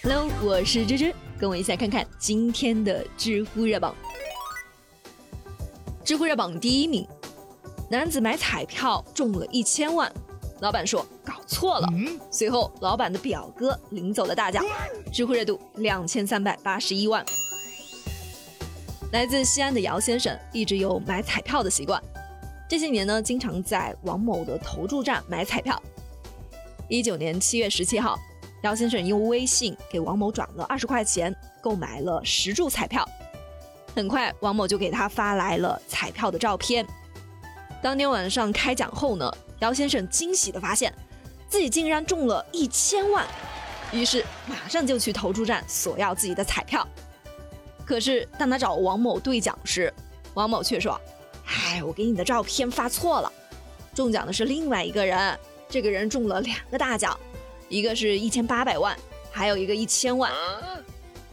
Hello，我是芝芝，跟我一起来看看今天的知乎热榜。知乎热榜第一名，男子买彩票中了一千万，老板说搞错了。随后，老板的表哥领走了大奖，知乎热度两千三百八十一万。来自西安的姚先生一直有买彩票的习惯，这些年呢，经常在王某的投注站买彩票。一九年七月十七号。姚先生用微信给王某转了二十块钱，购买了十注彩票。很快，王某就给他发来了彩票的照片。当天晚上开奖后呢，姚先生惊喜地发现自己竟然中了一千万，于是马上就去投注站索要自己的彩票。可是当他找王某兑奖时，王某却说：“哎，我给你的照片发错了，中奖的是另外一个人，这个人中了两个大奖。”一个是一千八百万，还有一个一千万。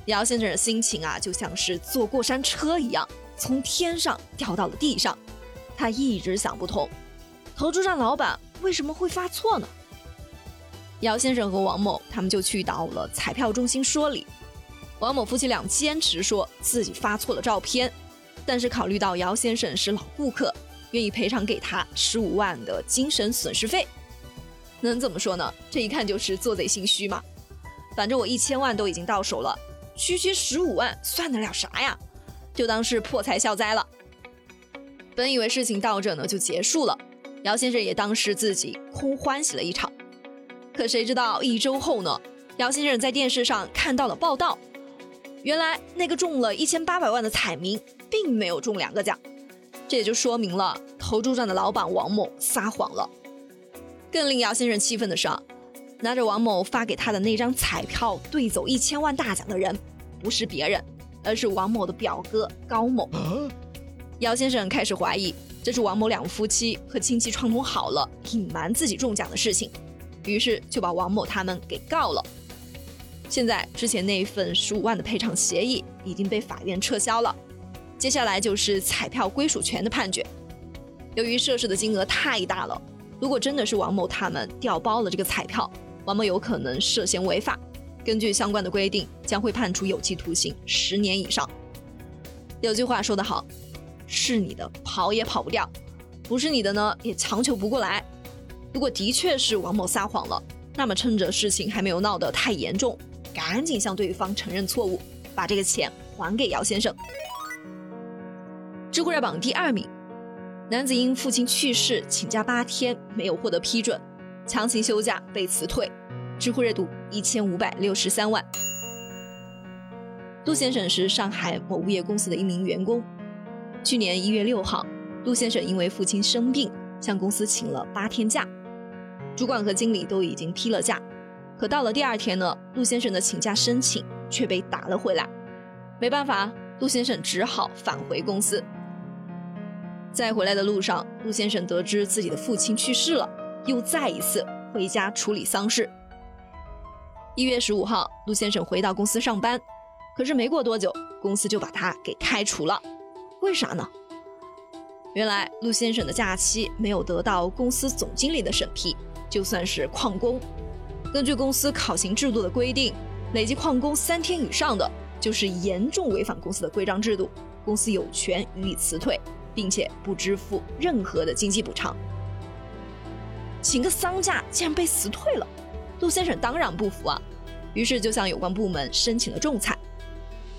姚先生的心情啊，就像是坐过山车一样，从天上掉到了地上。他一直想不通，投注站老板为什么会发错呢？姚先生和王某他们就去到了彩票中心说理。王某夫妻俩坚持说自己发错了照片，但是考虑到姚先生是老顾客，愿意赔偿给他十五万的精神损失费。能怎么说呢？这一看就是做贼心虚嘛。反正我一千万都已经到手了，区区十五万算得了啥呀？就当是破财消灾了。本以为事情到这呢就结束了，姚先生也当是自己空欢喜了一场。可谁知道一周后呢，姚先生在电视上看到了报道，原来那个中了一千八百万的彩民并没有中两个奖，这也就说明了投注站的老板王某撒谎了。更令姚先生气愤的是，拿着王某发给他的那张彩票兑走一千万大奖的人，不是别人，而是王某的表哥高某。姚先生开始怀疑，这是王某两夫妻和亲戚串通好了，隐瞒自己中奖的事情，于是就把王某他们给告了。现在之前那一份十五万的赔偿协议已经被法院撤销了，接下来就是彩票归属权的判决。由于涉事的金额太大了。如果真的是王某他们调包了这个彩票，王某有可能涉嫌违法，根据相关的规定，将会判处有期徒刑十年以上。有句话说得好，是你的跑也跑不掉，不是你的呢也强求不过来。如果的确是王某撒谎了，那么趁着事情还没有闹得太严重，赶紧向对方承认错误，把这个钱还给姚先生。知乎热榜第二名。男子因父亲去世请假八天没有获得批准，强行休假被辞退，知乎热度一千五百六十三万。杜先生是上海某物业公司的一名员工，去年一月六号，杜先生因为父亲生病向公司请了八天假，主管和经理都已经批了假，可到了第二天呢，杜先生的请假申请却被打了回来，没办法，杜先生只好返回公司。在回来的路上，陆先生得知自己的父亲去世了，又再一次回家处理丧事。一月十五号，陆先生回到公司上班，可是没过多久，公司就把他给开除了。为啥呢？原来陆先生的假期没有得到公司总经理的审批，就算是旷工。根据公司考勤制度的规定，累计旷工三天以上的，就是严重违反公司的规章制度，公司有权予以辞退。并且不支付任何的经济补偿，请个丧假竟然被辞退了，陆先生当然不服啊，于是就向有关部门申请了仲裁，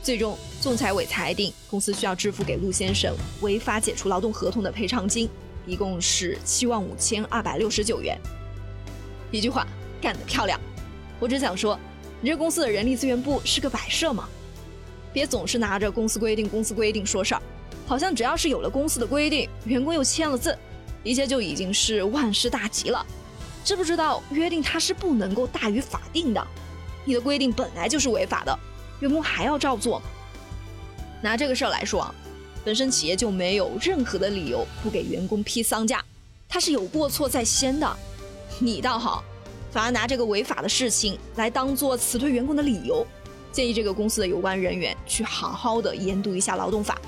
最终仲裁委裁定公司需要支付给陆先生违法解除劳动合同的赔偿金，一共是七万五千二百六十九元。一句话，干得漂亮！我只想说，你这公司的人力资源部是个摆设吗？别总是拿着公司规定、公司规定说事儿。好像只要是有了公司的规定，员工又签了字，一切就已经是万事大吉了。知不知道约定它是不能够大于法定的？你的规定本来就是违法的，员工还要照做。拿这个事儿来说啊，本身企业就没有任何的理由不给员工批丧假，他是有过错在先的。你倒好，反而拿这个违法的事情来当做辞退员工的理由。建议这个公司的有关人员去好好的研读一下劳动法。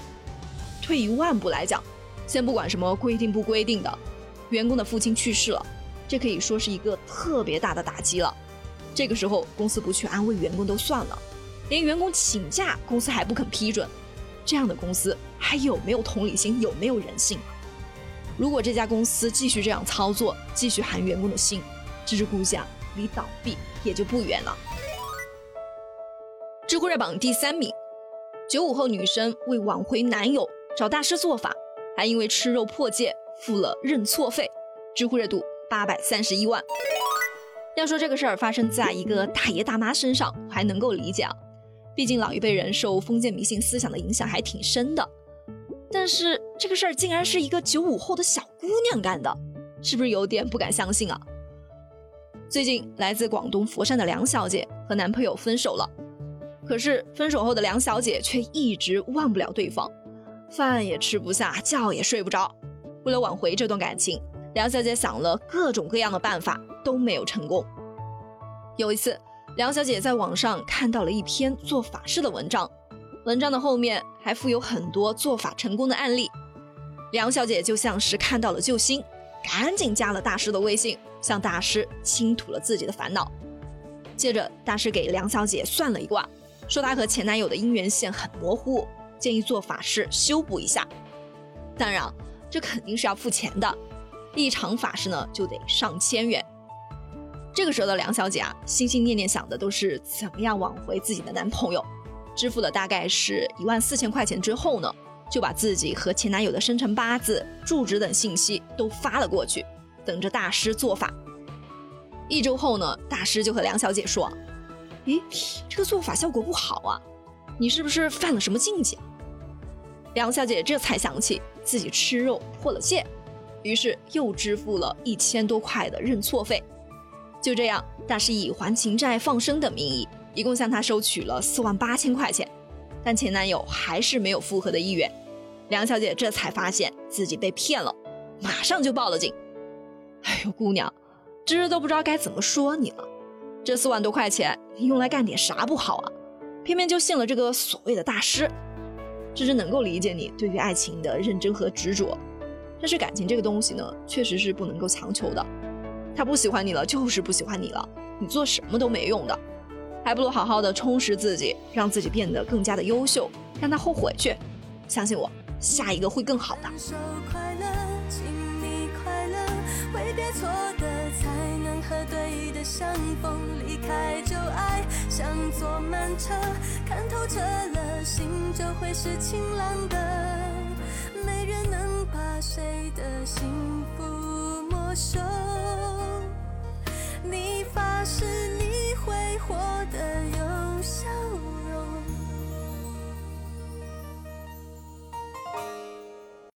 退一万步来讲，先不管什么规定不规定的，员工的父亲去世了，这可以说是一个特别大的打击了。这个时候公司不去安慰员工都算了，连员工请假公司还不肯批准，这样的公司还有没有同理心，有没有人性？如果这家公司继续这样操作，继续寒员工的心，这只估计啊，离倒闭也就不远了。知乎热榜第三名，九五后女生为挽回男友找大师做法，还因为吃肉破戒付了认错费，知乎热度八百三十一万。要说这个事儿发生在一个大爷大妈身上，我还能够理解啊，毕竟老一辈人受封建迷信思想的影响还挺深的。但是这个事儿竟然是一个九五后的小姑娘干的，是不是有点不敢相信啊？最近来自广东佛山的梁小姐和男朋友分手了，可是分手后的梁小姐却一直忘不了对方，饭也吃不下，觉也睡不着。为了挽回这段感情，梁小姐想了各种各样的办法。都没有成功。有一次，梁小姐在网上看到了一篇做法事的文章，文章的后面还附有很多做法成功的案例。梁小姐就像是看到了救星，赶紧加了大师的微信，向大师倾吐了自己的烦恼。接着，大师给梁小姐算了一卦，说她和前男友的姻缘线很模糊，建议做法事修补一下。当然，这肯定是要付钱的，一场法事呢就得上千元。这个时候的梁小姐啊，心心念念想的都是怎么样挽回自己的男朋友，支付了大概是一万四千块钱之后呢，就把自己和前男友的生辰八字、住址等信息都发了过去，等着大师做法。一周后呢，大师就和梁小姐说：“咦，这个做法效果不好啊，你是不是犯了什么禁忌？”梁小姐这才想起自己吃肉破了戒，于是又支付了一千多块的认错费。就这样，大师以还情债、放生的名义，一共向她收取了四万八千块钱，但前男友还是没有复合的意愿。梁小姐这才发现自己被骗了，马上就报了警。哎呦，姑娘，这都不知道该怎么说你了。这四万多块钱，你用来干点啥不好啊？偏偏就信了这个所谓的大师。芝芝能够理解你对于爱情的认真和执着，但是感情这个东西呢，确实是不能够强求的。他不喜欢你了，就是不喜欢你了，你做什么都没用的，还不如好好的充实自己，让自己变得更加的优秀，让他后悔去。相信我，下一个会更好的。了，挥别错的，才能和对的相逢。离开旧爱，像坐慢车，看透彻了，心就会是晴朗的。没人能把谁的幸福没收。